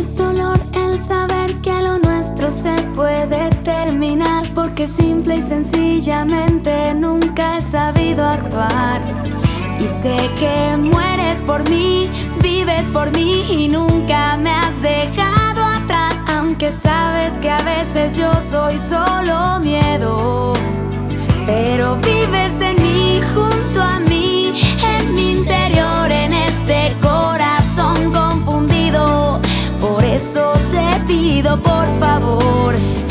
Es dolor el saber que lo nuestro se puede terminar porque simple y sencillamente nunca he sabido actuar. Y sé que mueres por mí, vives por mí y nunca me has dejado atrás, aunque sabes que a veces yo soy solo por favor.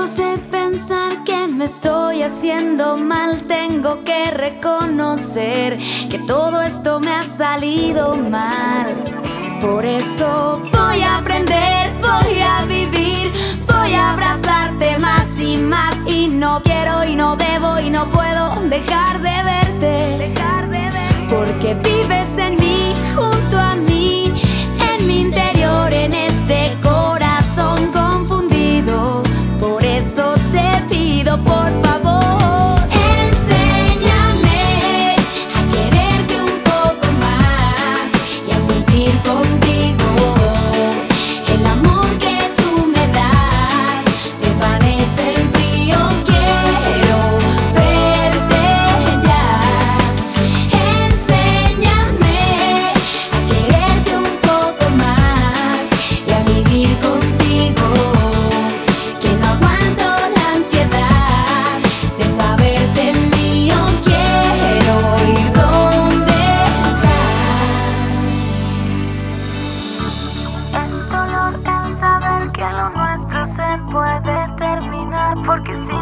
Lejos de pensar que me estoy haciendo mal, tengo que reconocer que todo esto me ha salido mal. Por eso voy a aprender, voy a vivir, voy a abrazarte más y más. Y no quiero y no debo y no puedo dejar de pido, porque si